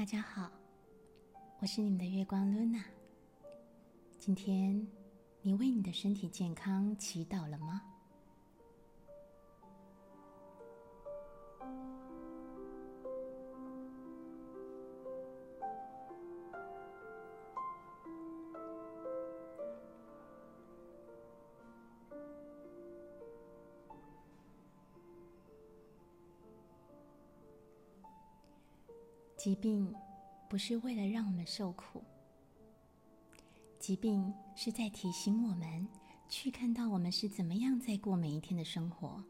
大家好，我是你们的月光 Luna。今天你为你的身体健康祈祷了吗？疾病不是为了让我们受苦，疾病是在提醒我们去看到我们是怎么样在过每一天的生活。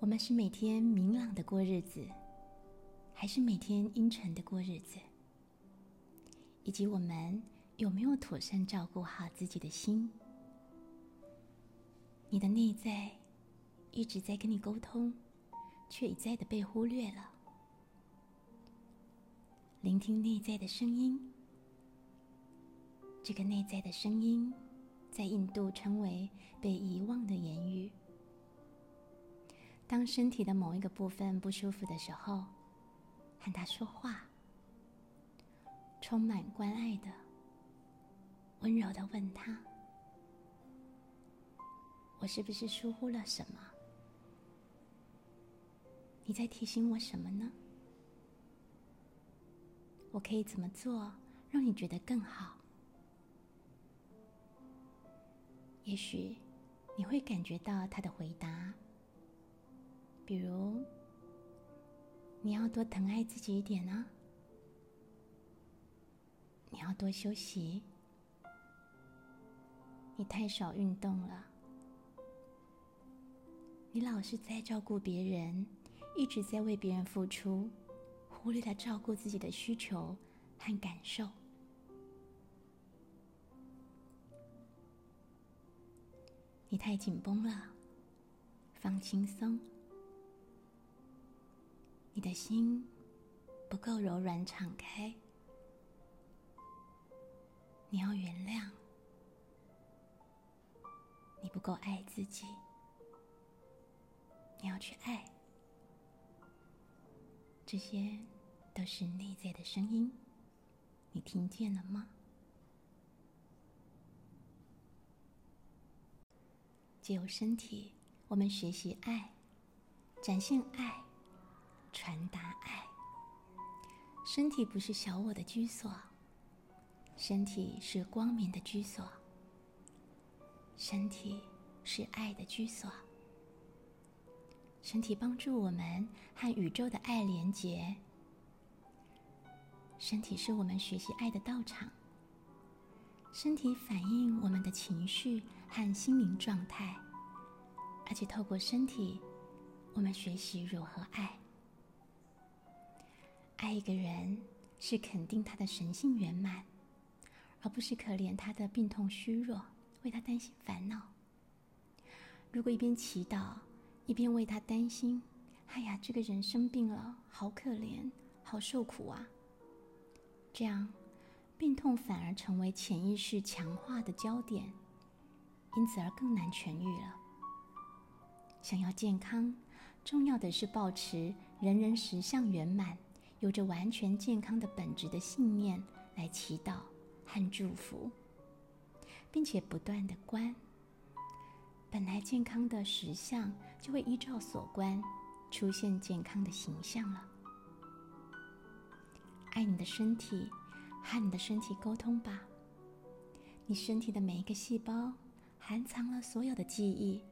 我们是每天明朗的过日子，还是每天阴沉的过日子？以及我们有没有妥善照顾好自己的心？你的内在一直在跟你沟通，却一再的被忽略了。聆听内在的声音，这个内在的声音，在印度称为被遗忘的言语。当身体的某一个部分不舒服的时候，和他说话，充满关爱的、温柔的问他：“我是不是疏忽了什么？你在提醒我什么呢？”我可以怎么做，让你觉得更好？也许你会感觉到他的回答，比如你要多疼爱自己一点呢，你要多休息，你太少运动了，你老是在照顾别人，一直在为别人付出。忽略了照顾自己的需求和感受。你太紧绷了，放轻松。你的心不够柔软敞开。你要原谅，你不够爱自己。你要去爱。这些都是内在的声音，你听见了吗？借由身体，我们学习爱，展现爱，传达爱。身体不是小我的居所，身体是光明的居所，身体是爱的居所。身体帮助我们和宇宙的爱连结。身体是我们学习爱的道场。身体反映我们的情绪和心灵状态，而且透过身体，我们学习如何爱。爱一个人是肯定他的神性圆满，而不是可怜他的病痛虚弱，为他担心烦恼。如果一边祈祷，一边为他担心，哎呀，这个人生病了，好可怜，好受苦啊！这样，病痛反而成为潜意识强化的焦点，因此而更难痊愈了。想要健康，重要的是保持人人实相圆满，有着完全健康的本质的信念来祈祷和祝福，并且不断的观。本来健康的实相，就会依照所观出现健康的形象了。爱你的身体，和你的身体沟通吧。你身体的每一个细胞，含藏了所有的记忆。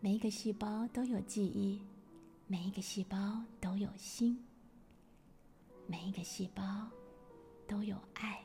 每一个细胞都有记忆，每一个细胞都有心，每一个细胞都有爱。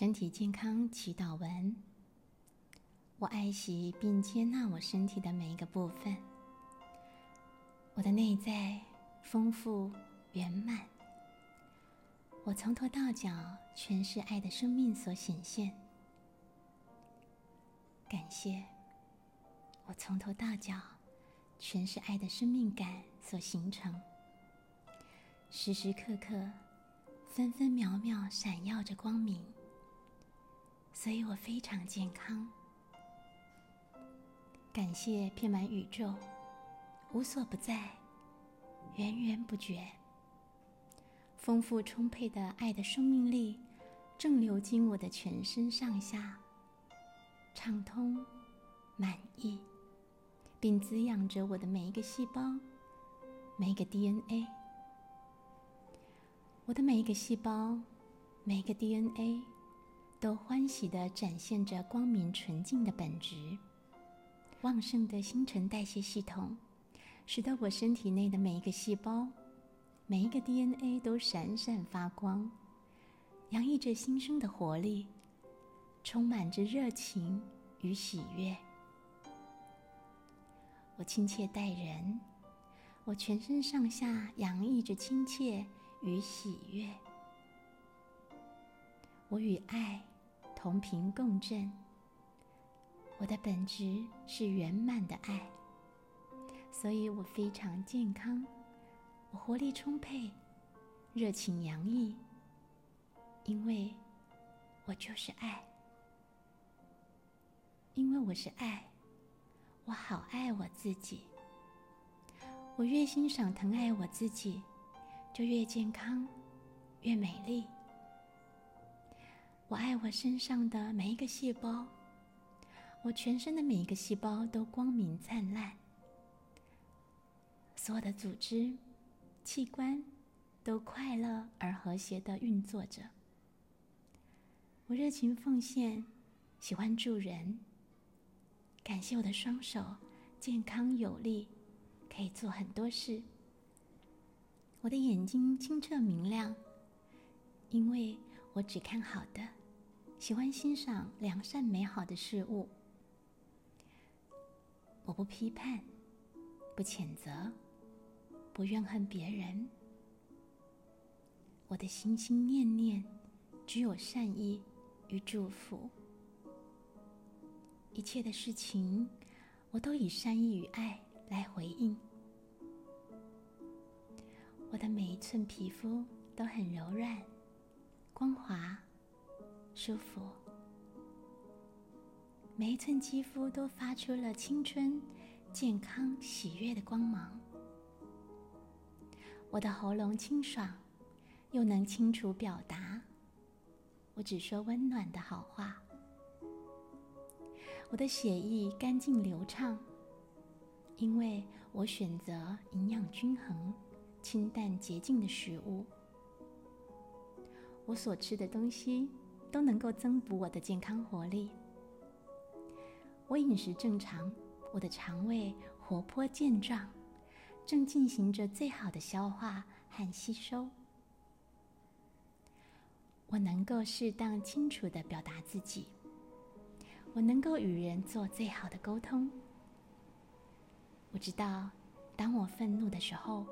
身体健康祈祷文。我爱惜并接纳我身体的每一个部分。我的内在丰富圆满。我从头到脚全是爱的生命所显现。感谢。我从头到脚全是爱的生命感所形成。时时刻刻，分分秒秒闪耀着光明。所以我非常健康。感谢遍满宇宙、无所不在、源源不绝、丰富充沛的爱的生命力，正流经我的全身上下，畅通、满意，并滋养着我的每一个细胞、每一个 DNA。我的每一个细胞、每一个 DNA。都欢喜地展现着光明纯净的本质，旺盛的新陈代谢系统，使得我身体内的每一个细胞、每一个 DNA 都闪闪发光，洋溢着新生的活力，充满着热情与喜悦。我亲切待人，我全身上下洋溢着亲切与喜悦。我与爱。同频共振，我的本质是圆满的爱，所以我非常健康，我活力充沛，热情洋溢，因为我就是爱，因为我是爱，我好爱我自己，我越欣赏疼爱我自己，就越健康，越美丽。我爱我身上的每一个细胞，我全身的每一个细胞都光明灿烂，所有的组织、器官都快乐而和谐的运作着。我热情奉献，喜欢助人，感谢我的双手健康有力，可以做很多事。我的眼睛清澈明亮，因为我只看好的。喜欢欣赏良善美好的事物，我不批判，不谴责，不怨恨别人。我的心心念念只有善意与祝福，一切的事情我都以善意与爱来回应。我的每一寸皮肤都很柔软、光滑。舒服，每一寸肌肤都发出了青春、健康、喜悦的光芒。我的喉咙清爽，又能清楚表达。我只说温暖的好话。我的血液干净流畅，因为我选择营养均衡、清淡洁净的食物。我所吃的东西。都能够增补我的健康活力。我饮食正常，我的肠胃活泼健壮，正进行着最好的消化和吸收。我能够适当清楚的表达自己，我能够与人做最好的沟通。我知道，当我愤怒的时候，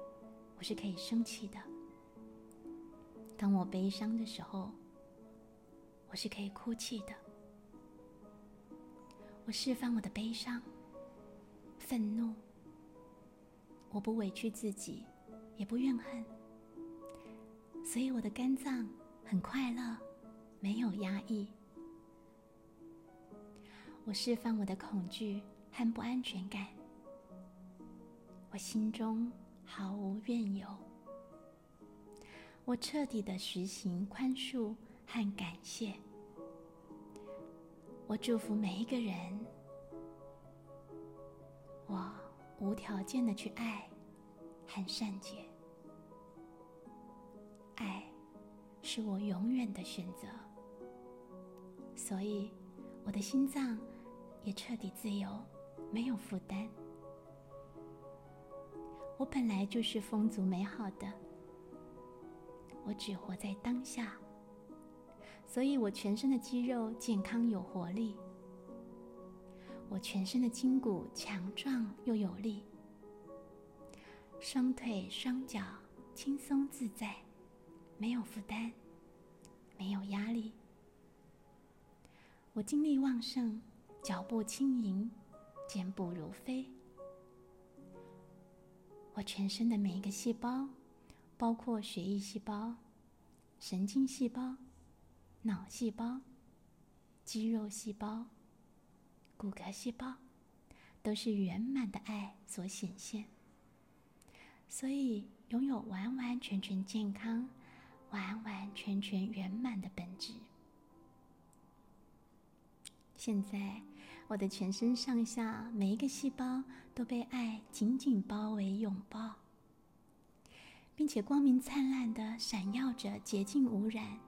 我是可以生气的；当我悲伤的时候，我是可以哭泣的，我释放我的悲伤、愤怒，我不委屈自己，也不怨恨，所以我的肝脏很快乐，没有压抑。我释放我的恐惧和不安全感，我心中毫无怨尤。我彻底的实行宽恕和感谢。我祝福每一个人。我无条件的去爱和善解。爱是我永远的选择，所以我的心脏也彻底自由，没有负担。我本来就是丰足美好的。我只活在当下，所以我全身的肌肉健康有活力，我全身的筋骨强壮又有力，双腿双脚轻松自在，没有负担，没有压力。我精力旺盛，脚步轻盈，健步如飞。我全身的每一个细胞。包括血液细胞、神经细胞、脑细胞、肌肉细胞、骨骼细胞，都是圆满的爱所显现。所以，拥有完完全全健康、完完全全圆满的本质。现在，我的全身上下每一个细胞都被爱紧紧包围、拥抱。并且光明灿烂的闪耀着洁净无染、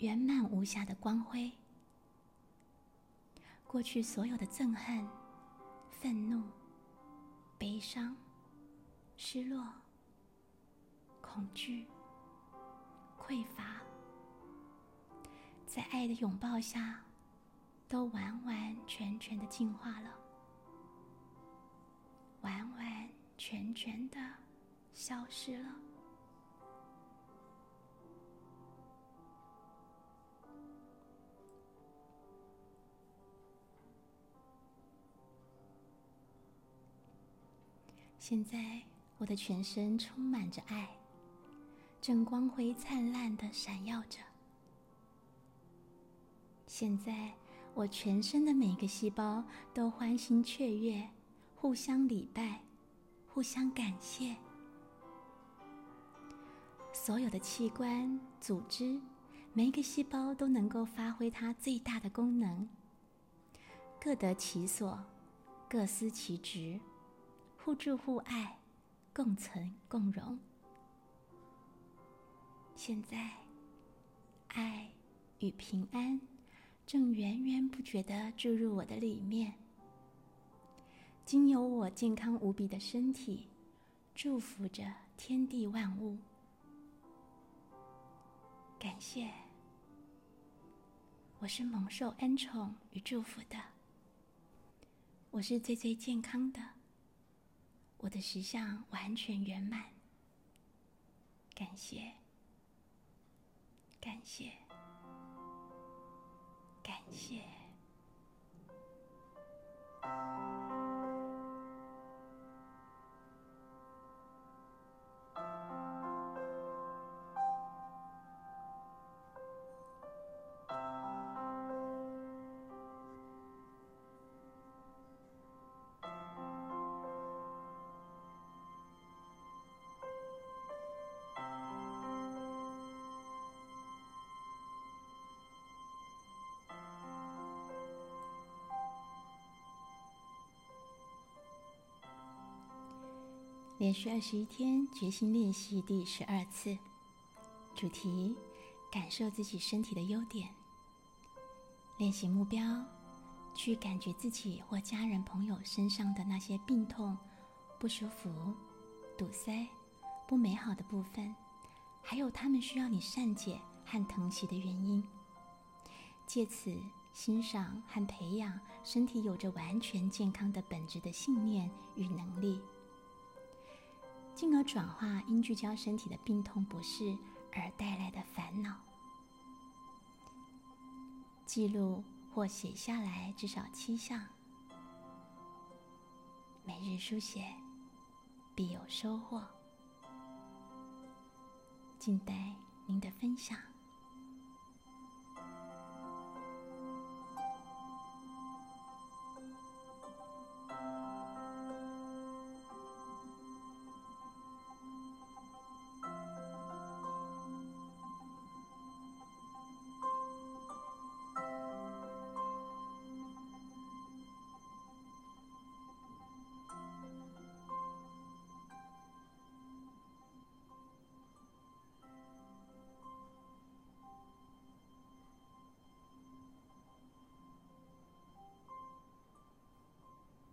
圆满无瑕的光辉。过去所有的憎恨、愤怒、悲伤、失落、恐惧、匮乏，在爱的拥抱下，都完完全全的净化了，完完全全的消失了。现在，我的全身充满着爱，正光辉灿烂的闪耀着。现在，我全身的每个细胞都欢欣雀跃，互相礼拜，互相感谢。所有的器官、组织，每一个细胞都能够发挥它最大的功能，各得其所，各司其职。互助互爱，共存共荣。现在，爱与平安正源源不绝的注入我的里面，经由我健康无比的身体，祝福着天地万物。感谢，我是蒙受恩宠与祝福的，我是最最健康的。我的实相完全圆满，感谢，感谢，感谢。连续二十一天决心练习第十二次，主题：感受自己身体的优点。练习目标：去感觉自己或家人朋友身上的那些病痛、不舒服、堵塞、不美好的部分，还有他们需要你善解和疼惜的原因。借此欣赏和培养身体有着完全健康的本质的信念与能力。进而转化因聚焦身体的病痛不适而带来的烦恼，记录或写下来至少七项，每日书写必有收获。静待您的分享。